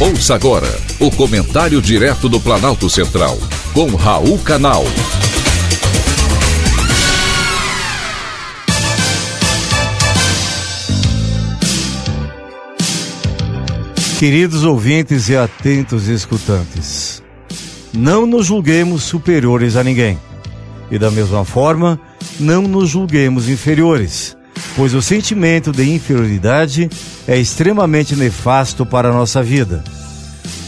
Ouça agora o comentário direto do Planalto Central, com Raul Canal. Queridos ouvintes e atentos escutantes, não nos julguemos superiores a ninguém. E da mesma forma, não nos julguemos inferiores, pois o sentimento de inferioridade é extremamente nefasto para a nossa vida.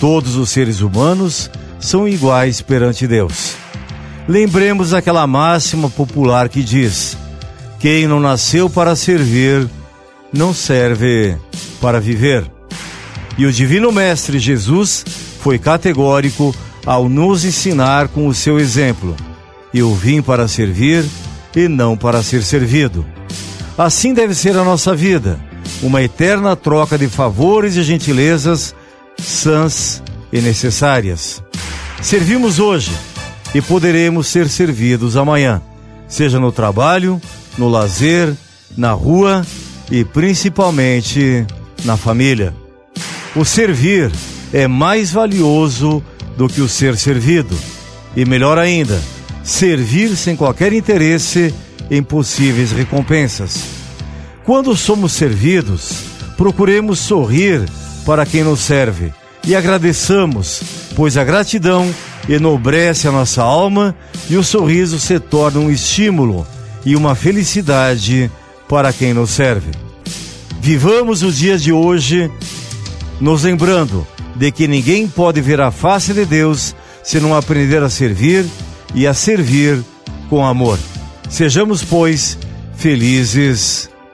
Todos os seres humanos são iguais perante Deus. Lembremos aquela máxima popular que diz: Quem não nasceu para servir, não serve para viver. E o Divino Mestre Jesus foi categórico ao nos ensinar com o seu exemplo: Eu vim para servir e não para ser servido. Assim deve ser a nossa vida uma eterna troca de favores e gentilezas sãs e necessárias. Servimos hoje e poderemos ser servidos amanhã, seja no trabalho, no lazer, na rua e principalmente na família. O servir é mais valioso do que o ser servido, e melhor ainda, servir sem qualquer interesse em possíveis recompensas. Quando somos servidos, procuremos sorrir para quem nos serve e agradeçamos, pois a gratidão enobrece a nossa alma e o sorriso se torna um estímulo e uma felicidade para quem nos serve. Vivamos o dia de hoje nos lembrando de que ninguém pode ver a face de Deus se não aprender a servir e a servir com amor. Sejamos, pois, felizes